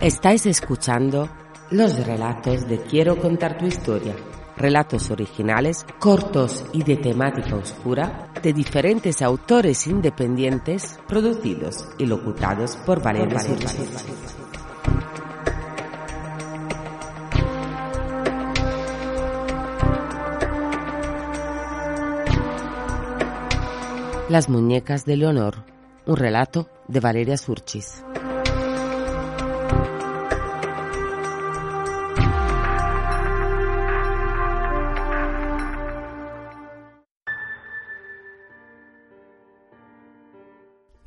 Estáis escuchando los relatos de Quiero contar tu historia. Relatos originales, cortos y de temática oscura de diferentes autores independientes, producidos y locutados por Valeria Las muñecas de Leonor, un relato de Valeria Surchis.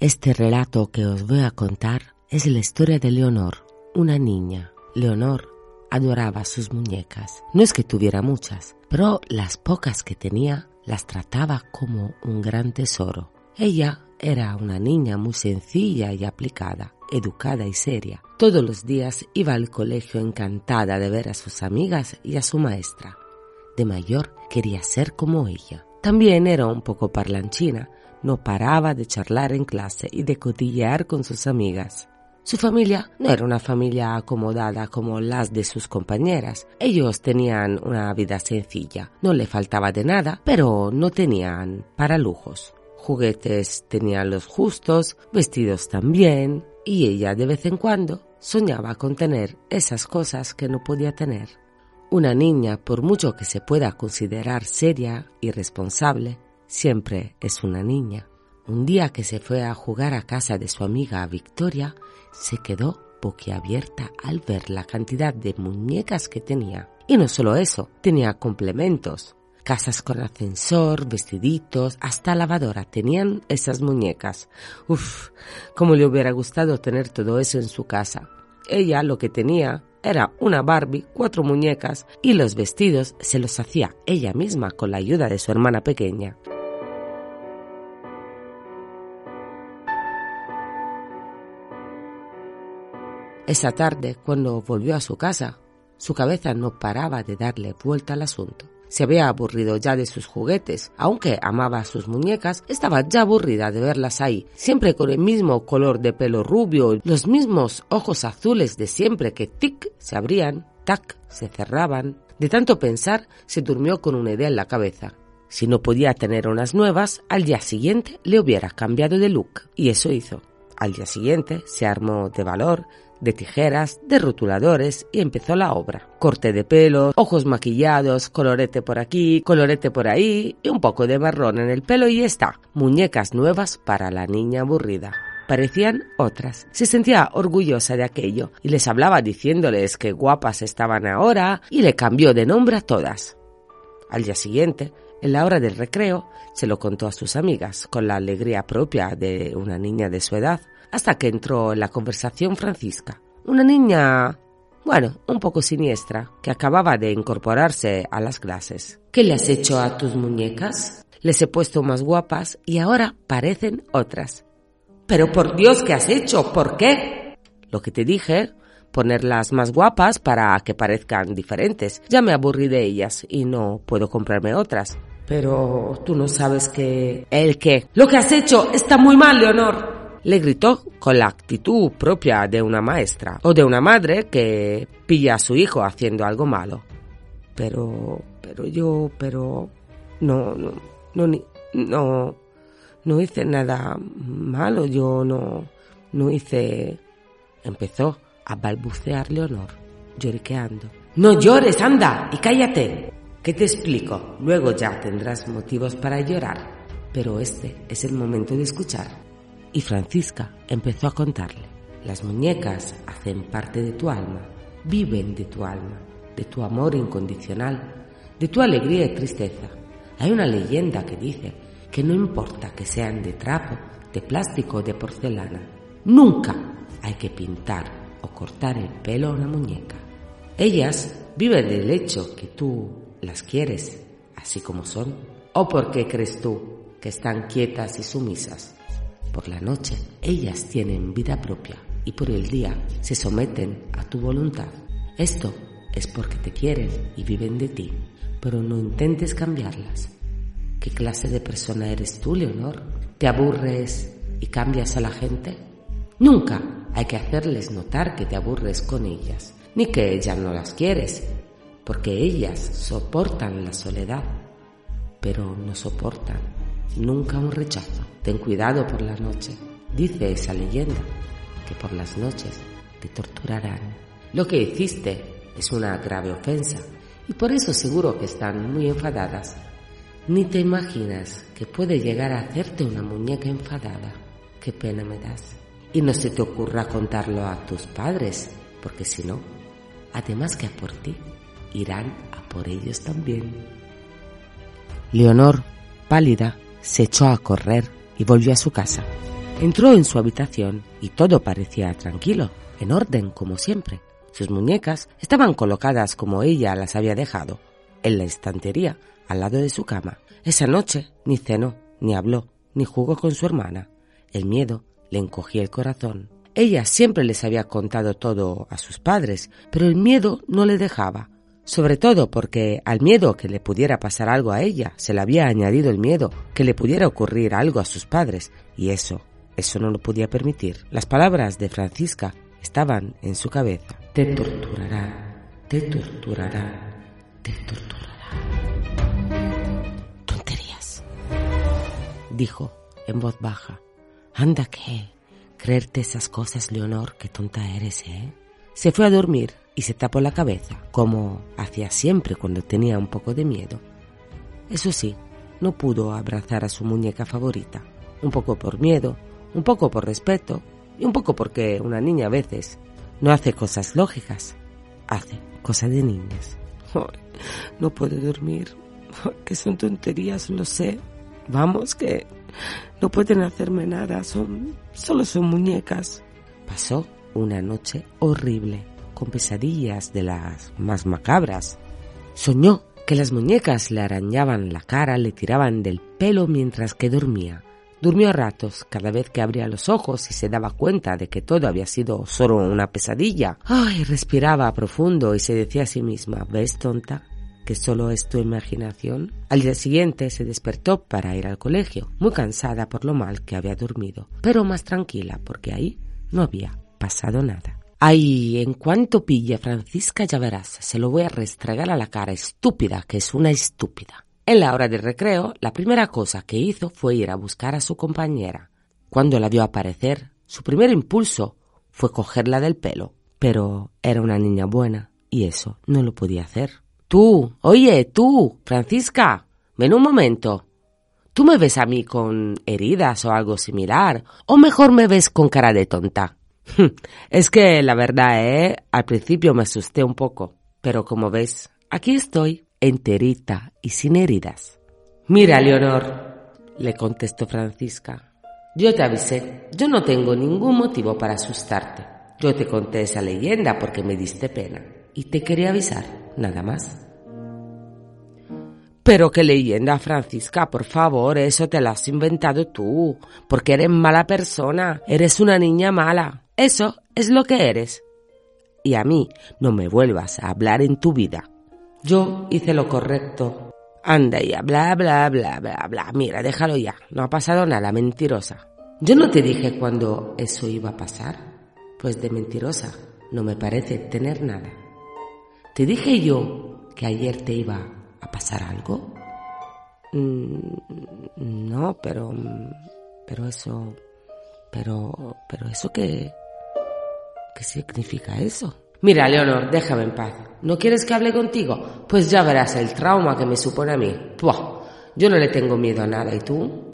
Este relato que os voy a contar es la historia de Leonor, una niña. Leonor adoraba sus muñecas. No es que tuviera muchas, pero las pocas que tenía las trataba como un gran tesoro. Ella era una niña muy sencilla y aplicada, educada y seria. Todos los días iba al colegio encantada de ver a sus amigas y a su maestra. De mayor quería ser como ella. También era un poco parlanchina, no paraba de charlar en clase y de cotillear con sus amigas. Su familia no era una familia acomodada como las de sus compañeras. Ellos tenían una vida sencilla. No le faltaba de nada, pero no tenían para lujos. Juguetes tenían los justos, vestidos también, y ella de vez en cuando soñaba con tener esas cosas que no podía tener. Una niña, por mucho que se pueda considerar seria y responsable, siempre es una niña. Un día que se fue a jugar a casa de su amiga Victoria, se quedó boquiabierta al ver la cantidad de muñecas que tenía. Y no solo eso, tenía complementos. Casas con ascensor, vestiditos, hasta lavadora tenían esas muñecas. Uf, cómo le hubiera gustado tener todo eso en su casa. Ella lo que tenía era una Barbie, cuatro muñecas y los vestidos se los hacía ella misma con la ayuda de su hermana pequeña. Esa tarde, cuando volvió a su casa, su cabeza no paraba de darle vuelta al asunto. Se había aburrido ya de sus juguetes, aunque amaba sus muñecas, estaba ya aburrida de verlas ahí, siempre con el mismo color de pelo rubio, los mismos ojos azules de siempre que tic se abrían, tac se cerraban. De tanto pensar, se durmió con una idea en la cabeza. Si no podía tener unas nuevas, al día siguiente le hubiera cambiado de look, y eso hizo. Al día siguiente se armó de valor, de tijeras, de rotuladores y empezó la obra. Corte de pelo, ojos maquillados, colorete por aquí, colorete por ahí y un poco de marrón en el pelo y está. Muñecas nuevas para la niña aburrida parecían otras. Se sentía orgullosa de aquello y les hablaba diciéndoles que guapas estaban ahora y le cambió de nombre a todas. Al día siguiente, en la hora del recreo, se lo contó a sus amigas con la alegría propia de una niña de su edad hasta que entró en la conversación Francisca, una niña, bueno, un poco siniestra, que acababa de incorporarse a las clases. ¿Qué le has hecho a tus muñecas? Les he puesto más guapas y ahora parecen otras. Pero por Dios, ¿qué has hecho? ¿Por qué? Lo que te dije, ponerlas más guapas para que parezcan diferentes. Ya me aburrí de ellas y no puedo comprarme otras. Pero tú no sabes que... ¿El qué? Lo que has hecho está muy mal, Leonor le gritó con la actitud propia de una maestra o de una madre que pilla a su hijo haciendo algo malo. Pero, pero yo, pero, no, no, no, no, no hice nada malo, yo no, no hice, empezó a balbucear Leonor, lloriqueando. No llores, anda, y cállate. ¿Qué te explico? Luego ya tendrás motivos para llorar. Pero este es el momento de escuchar y Francisca empezó a contarle. Las muñecas hacen parte de tu alma, viven de tu alma, de tu amor incondicional, de tu alegría y tristeza. Hay una leyenda que dice que no importa que sean de trapo, de plástico o de porcelana, Nunca hay que pintar o cortar el pelo a una muñeca. Ellas viven del hecho que tú las quieres así como son. ¿O por qué crees tú que están quietas y sumisas? Por la noche ellas tienen vida propia y por el día se someten a tu voluntad. Esto es porque te quieren y viven de ti, pero no intentes cambiarlas. ¿Qué clase de persona eres tú, Leonor? ¿Te aburres y cambias a la gente? Nunca hay que hacerles notar que te aburres con ellas, ni que ellas no las quieres, porque ellas soportan la soledad, pero no soportan nunca un rechazo. Ten cuidado por la noche. Dice esa leyenda que por las noches te torturarán. Lo que hiciste es una grave ofensa y por eso seguro que están muy enfadadas. Ni te imaginas que puede llegar a hacerte una muñeca enfadada. Qué pena me das. Y no se te ocurra contarlo a tus padres, porque si no, además que a por ti, irán a por ellos también. Leonor, pálida, se echó a correr y volvió a su casa. Entró en su habitación y todo parecía tranquilo, en orden como siempre. Sus muñecas estaban colocadas como ella las había dejado, en la estantería, al lado de su cama. Esa noche ni cenó, ni habló, ni jugó con su hermana. El miedo le encogía el corazón. Ella siempre les había contado todo a sus padres, pero el miedo no le dejaba, sobre todo porque al miedo que le pudiera pasar algo a ella se le había añadido el miedo que le pudiera ocurrir algo a sus padres, y eso, eso no lo podía permitir. Las palabras de Francisca estaban en su cabeza. Te torturará, te torturará, te torturará. Tonterías, dijo en voz baja. Anda que, creerte esas cosas, Leonor, qué tonta eres, ¿eh? Se fue a dormir y se tapó la cabeza, como hacía siempre cuando tenía un poco de miedo. Eso sí, no pudo abrazar a su muñeca favorita, un poco por miedo, un poco por respeto y un poco porque una niña a veces no hace cosas lógicas, hace cosas de niñas. no puedo dormir, que son tonterías, lo sé. Vamos, que no pueden hacerme nada, son solo son muñecas. Pasó una noche horrible, con pesadillas de las más macabras. Soñó que las muñecas le arañaban la cara, le tiraban del pelo mientras que dormía. Durmió a ratos, cada vez que abría los ojos y se daba cuenta de que todo había sido solo una pesadilla. Ay, respiraba profundo y se decía a sí misma, ¿ves, tonta? que solo es tu imaginación. Al día siguiente se despertó para ir al colegio, muy cansada por lo mal que había dormido, pero más tranquila porque ahí no había pasado nada. Ay, en cuanto pille Francisca ya verás, se lo voy a restregar a la cara, estúpida, que es una estúpida. En la hora del recreo, la primera cosa que hizo fue ir a buscar a su compañera. Cuando la vio aparecer, su primer impulso fue cogerla del pelo. Pero era una niña buena y eso no lo podía hacer. Tú, oye, tú, Francisca, ven un momento. ¿Tú me ves a mí con heridas o algo similar? ¿O mejor me ves con cara de tonta? Es que la verdad, ¿eh? Al principio me asusté un poco, pero como ves, aquí estoy enterita y sin heridas. Mira, Leonor, le contestó Francisca, yo te avisé, yo no tengo ningún motivo para asustarte. Yo te conté esa leyenda porque me diste pena y te quería avisar, nada más. Pero qué leyenda, Francisca, por favor, eso te lo has inventado tú, porque eres mala persona, eres una niña mala, eso es lo que eres. Y a mí no me vuelvas a hablar en tu vida. Yo hice lo correcto. Anda ya, bla, bla, bla, bla, bla. Mira, déjalo ya. No ha pasado nada, mentirosa. Yo no te dije cuando eso iba a pasar. Pues de mentirosa no me parece tener nada. Te dije yo que ayer te iba a pasar algo. Mm, no, pero... Pero eso... Pero... Pero eso qué... ¿Qué significa eso? Mira, Leonor, déjame en paz. ¿No quieres que hable contigo? Pues ya verás el trauma que me supone a mí. Puah, yo no le tengo miedo a nada. ¿Y tú?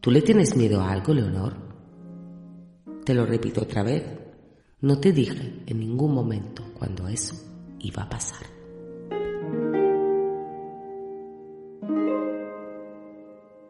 ¿Tú le tienes miedo a algo, Leonor? Te lo repito otra vez. No te dije en ningún momento cuando eso iba a pasar.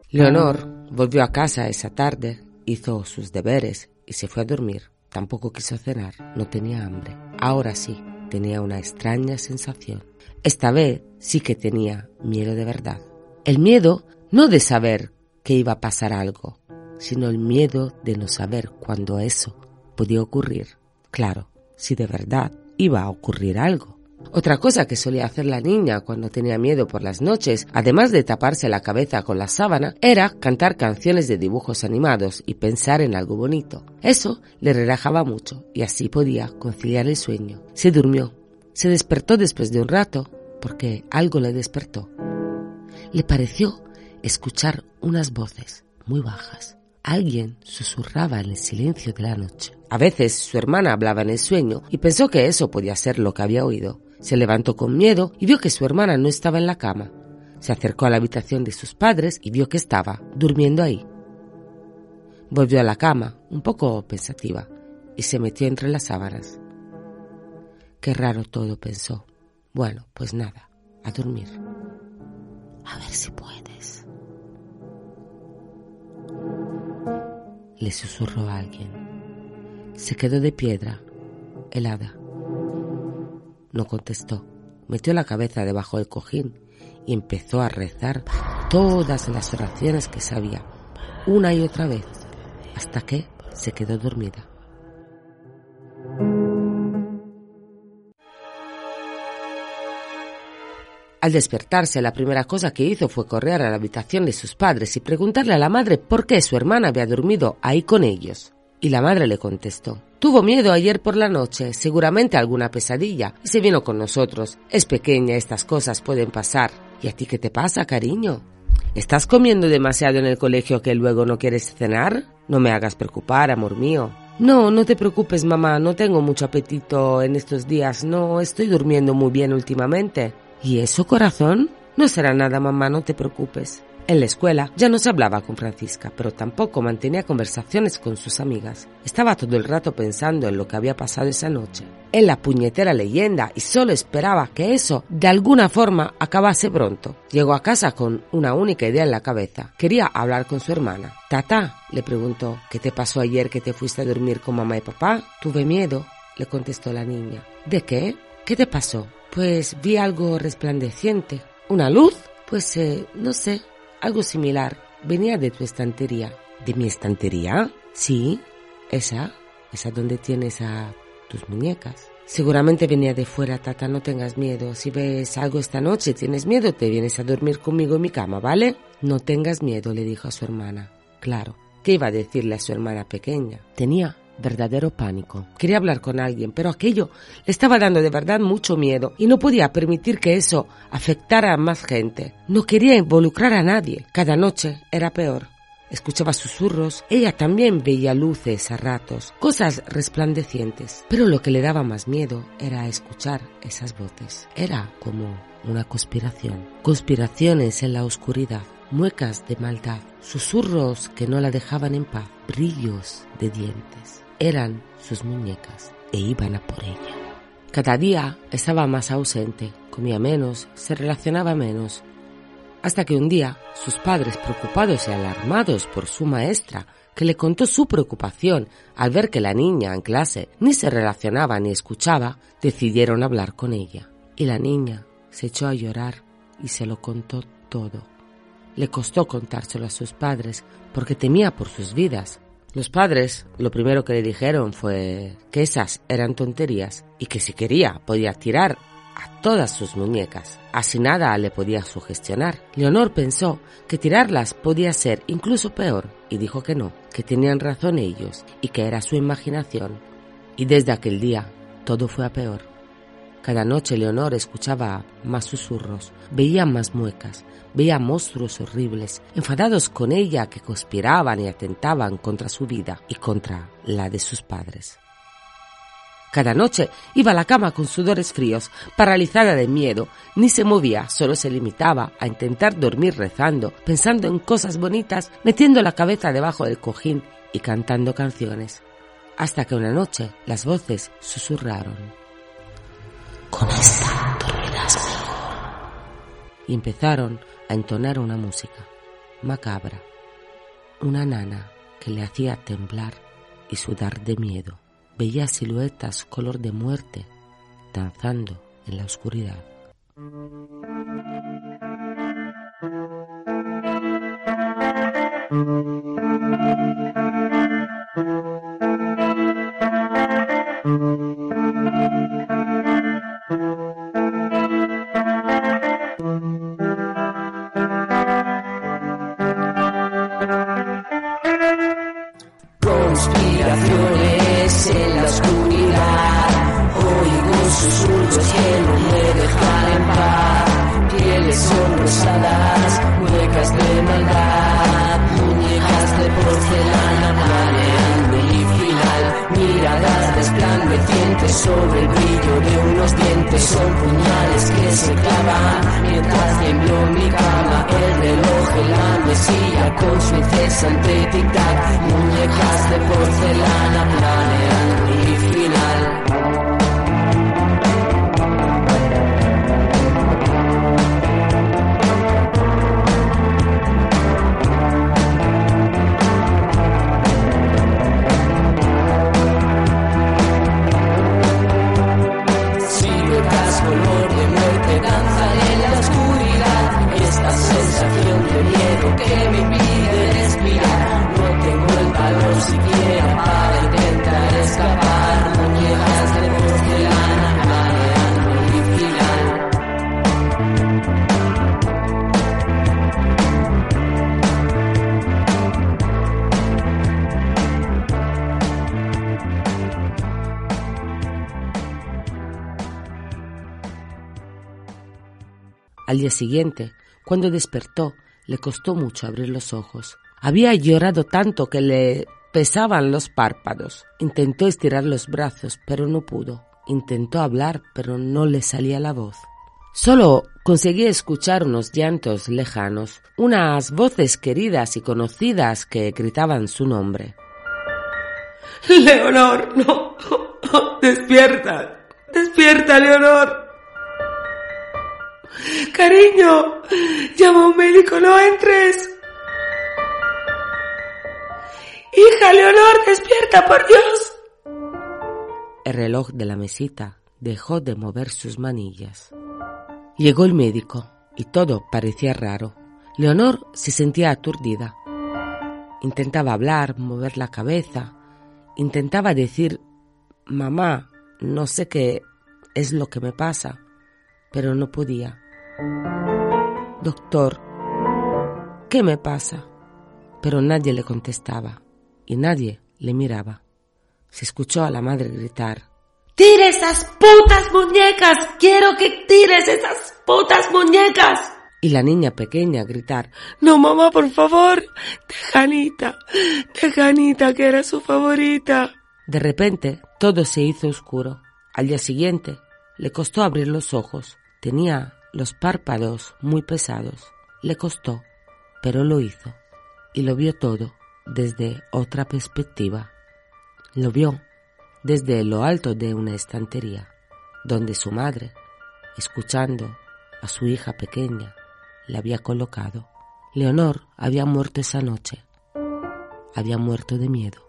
Leonor volvió a casa esa tarde, hizo sus deberes y se fue a dormir. Tampoco quiso cenar, no tenía hambre. Ahora sí, tenía una extraña sensación. Esta vez sí que tenía miedo de verdad. El miedo no de saber que iba a pasar algo, sino el miedo de no saber cuándo eso podía ocurrir. Claro, si de verdad iba a ocurrir algo. Otra cosa que solía hacer la niña cuando tenía miedo por las noches, además de taparse la cabeza con la sábana, era cantar canciones de dibujos animados y pensar en algo bonito. Eso le relajaba mucho y así podía conciliar el sueño. Se durmió. Se despertó después de un rato porque algo le despertó. Le pareció escuchar unas voces muy bajas. Alguien susurraba en el silencio de la noche. A veces su hermana hablaba en el sueño y pensó que eso podía ser lo que había oído. Se levantó con miedo y vio que su hermana no estaba en la cama. Se acercó a la habitación de sus padres y vio que estaba durmiendo ahí. Volvió a la cama, un poco pensativa, y se metió entre las sábanas. Qué raro todo, pensó. Bueno, pues nada, a dormir. A ver si puedes. Le susurró a alguien. Se quedó de piedra, helada. No contestó. Metió la cabeza debajo del cojín y empezó a rezar todas las oraciones que sabía, una y otra vez, hasta que se quedó dormida. Al despertarse, la primera cosa que hizo fue correr a la habitación de sus padres y preguntarle a la madre por qué su hermana había dormido ahí con ellos. Y la madre le contestó, Tuvo miedo ayer por la noche, seguramente alguna pesadilla, y se vino con nosotros. Es pequeña, estas cosas pueden pasar. ¿Y a ti qué te pasa, cariño? ¿Estás comiendo demasiado en el colegio que luego no quieres cenar? No me hagas preocupar, amor mío. No, no te preocupes, mamá, no tengo mucho apetito en estos días, no estoy durmiendo muy bien últimamente. ¿Y eso, corazón? No será nada, mamá, no te preocupes. En la escuela ya no se hablaba con Francisca, pero tampoco mantenía conversaciones con sus amigas. Estaba todo el rato pensando en lo que había pasado esa noche, en la puñetera leyenda, y solo esperaba que eso, de alguna forma, acabase pronto. Llegó a casa con una única idea en la cabeza. Quería hablar con su hermana. Tata, le preguntó, ¿qué te pasó ayer que te fuiste a dormir con mamá y papá? Tuve miedo, le contestó la niña. ¿De qué? ¿Qué te pasó? Pues vi algo resplandeciente. ¿Una luz? Pues eh, no sé, algo similar. Venía de tu estantería. ¿De mi estantería? Sí, esa, esa donde tienes a tus muñecas. Seguramente venía de fuera, Tata, no tengas miedo. Si ves algo esta noche, tienes miedo, te vienes a dormir conmigo en mi cama, ¿vale? No tengas miedo, le dijo a su hermana. Claro, ¿qué iba a decirle a su hermana pequeña? Tenía verdadero pánico. Quería hablar con alguien, pero aquello le estaba dando de verdad mucho miedo y no podía permitir que eso afectara a más gente. No quería involucrar a nadie. Cada noche era peor. Escuchaba susurros, ella también veía luces a ratos, cosas resplandecientes, pero lo que le daba más miedo era escuchar esas voces. Era como una conspiración, conspiraciones en la oscuridad, muecas de maldad, susurros que no la dejaban en paz, brillos de dientes eran sus muñecas e iban a por ella. Cada día estaba más ausente, comía menos, se relacionaba menos, hasta que un día sus padres, preocupados y alarmados por su maestra, que le contó su preocupación al ver que la niña en clase ni se relacionaba ni escuchaba, decidieron hablar con ella. Y la niña se echó a llorar y se lo contó todo. Le costó contárselo a sus padres porque temía por sus vidas, los padres lo primero que le dijeron fue que esas eran tonterías y que si quería podía tirar a todas sus muñecas. Así nada le podía sugestionar. Leonor pensó que tirarlas podía ser incluso peor y dijo que no, que tenían razón ellos y que era su imaginación. Y desde aquel día todo fue a peor. Cada noche Leonor escuchaba más susurros, veía más muecas, veía monstruos horribles, enfadados con ella que conspiraban y atentaban contra su vida y contra la de sus padres. Cada noche iba a la cama con sudores fríos, paralizada de miedo, ni se movía, solo se limitaba a intentar dormir rezando, pensando en cosas bonitas, metiendo la cabeza debajo del cojín y cantando canciones. Hasta que una noche las voces susurraron. Con esta dormirás. Y empezaron a entonar una música macabra, una nana que le hacía temblar y sudar de miedo. Veía siluetas color de muerte danzando en la oscuridad. Muecas de maldad, muñecas de porcelana planeando mi final. Miradas resplandecientes sobre el brillo de unos dientes, son puñales que se clavan mientras tiemblo mi cama. El reloj en la mesilla con su incesante tic-tac, muñecas de porcelana planeando mi final. Al día siguiente, cuando despertó, le costó mucho abrir los ojos. Había llorado tanto que le pesaban los párpados. Intentó estirar los brazos, pero no pudo. Intentó hablar, pero no le salía la voz. Solo conseguía escuchar unos llantos lejanos, unas voces queridas y conocidas que gritaban su nombre. Leonor, no, despierta, despierta, Leonor. Cariño, llama a un médico, no entres. Hija, Leonor, despierta, por Dios. El reloj de la mesita dejó de mover sus manillas. Llegó el médico y todo parecía raro. Leonor se sentía aturdida. Intentaba hablar, mover la cabeza. Intentaba decir, mamá, no sé qué es lo que me pasa, pero no podía. Doctor, ¿qué me pasa? Pero nadie le contestaba y nadie le miraba. Se escuchó a la madre gritar. ¡Tire esas putas muñecas! ¡Quiero que tires esas putas muñecas! Y la niña pequeña gritar. No, mamá, por favor. Deja a Anita. Deja a Anita, que era su favorita. De repente, todo se hizo oscuro. Al día siguiente, le costó abrir los ojos. Tenía los párpados muy pesados. Le costó, pero lo hizo. Y lo vio todo desde otra perspectiva. Lo vio desde lo alto de una estantería, donde su madre, escuchando a su hija pequeña, la había colocado. Leonor había muerto esa noche. Había muerto de miedo.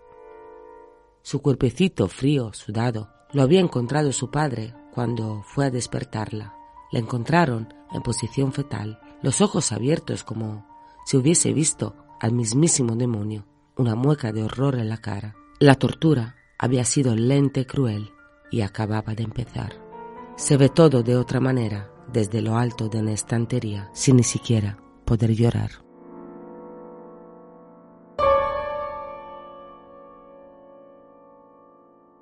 Su cuerpecito frío, sudado, lo había encontrado su padre cuando fue a despertarla. La encontraron en posición fetal, los ojos abiertos como si hubiese visto al mismísimo demonio, una mueca de horror en la cara. La tortura había sido lenta y cruel y acababa de empezar. Se ve todo de otra manera desde lo alto de una estantería sin ni siquiera poder llorar.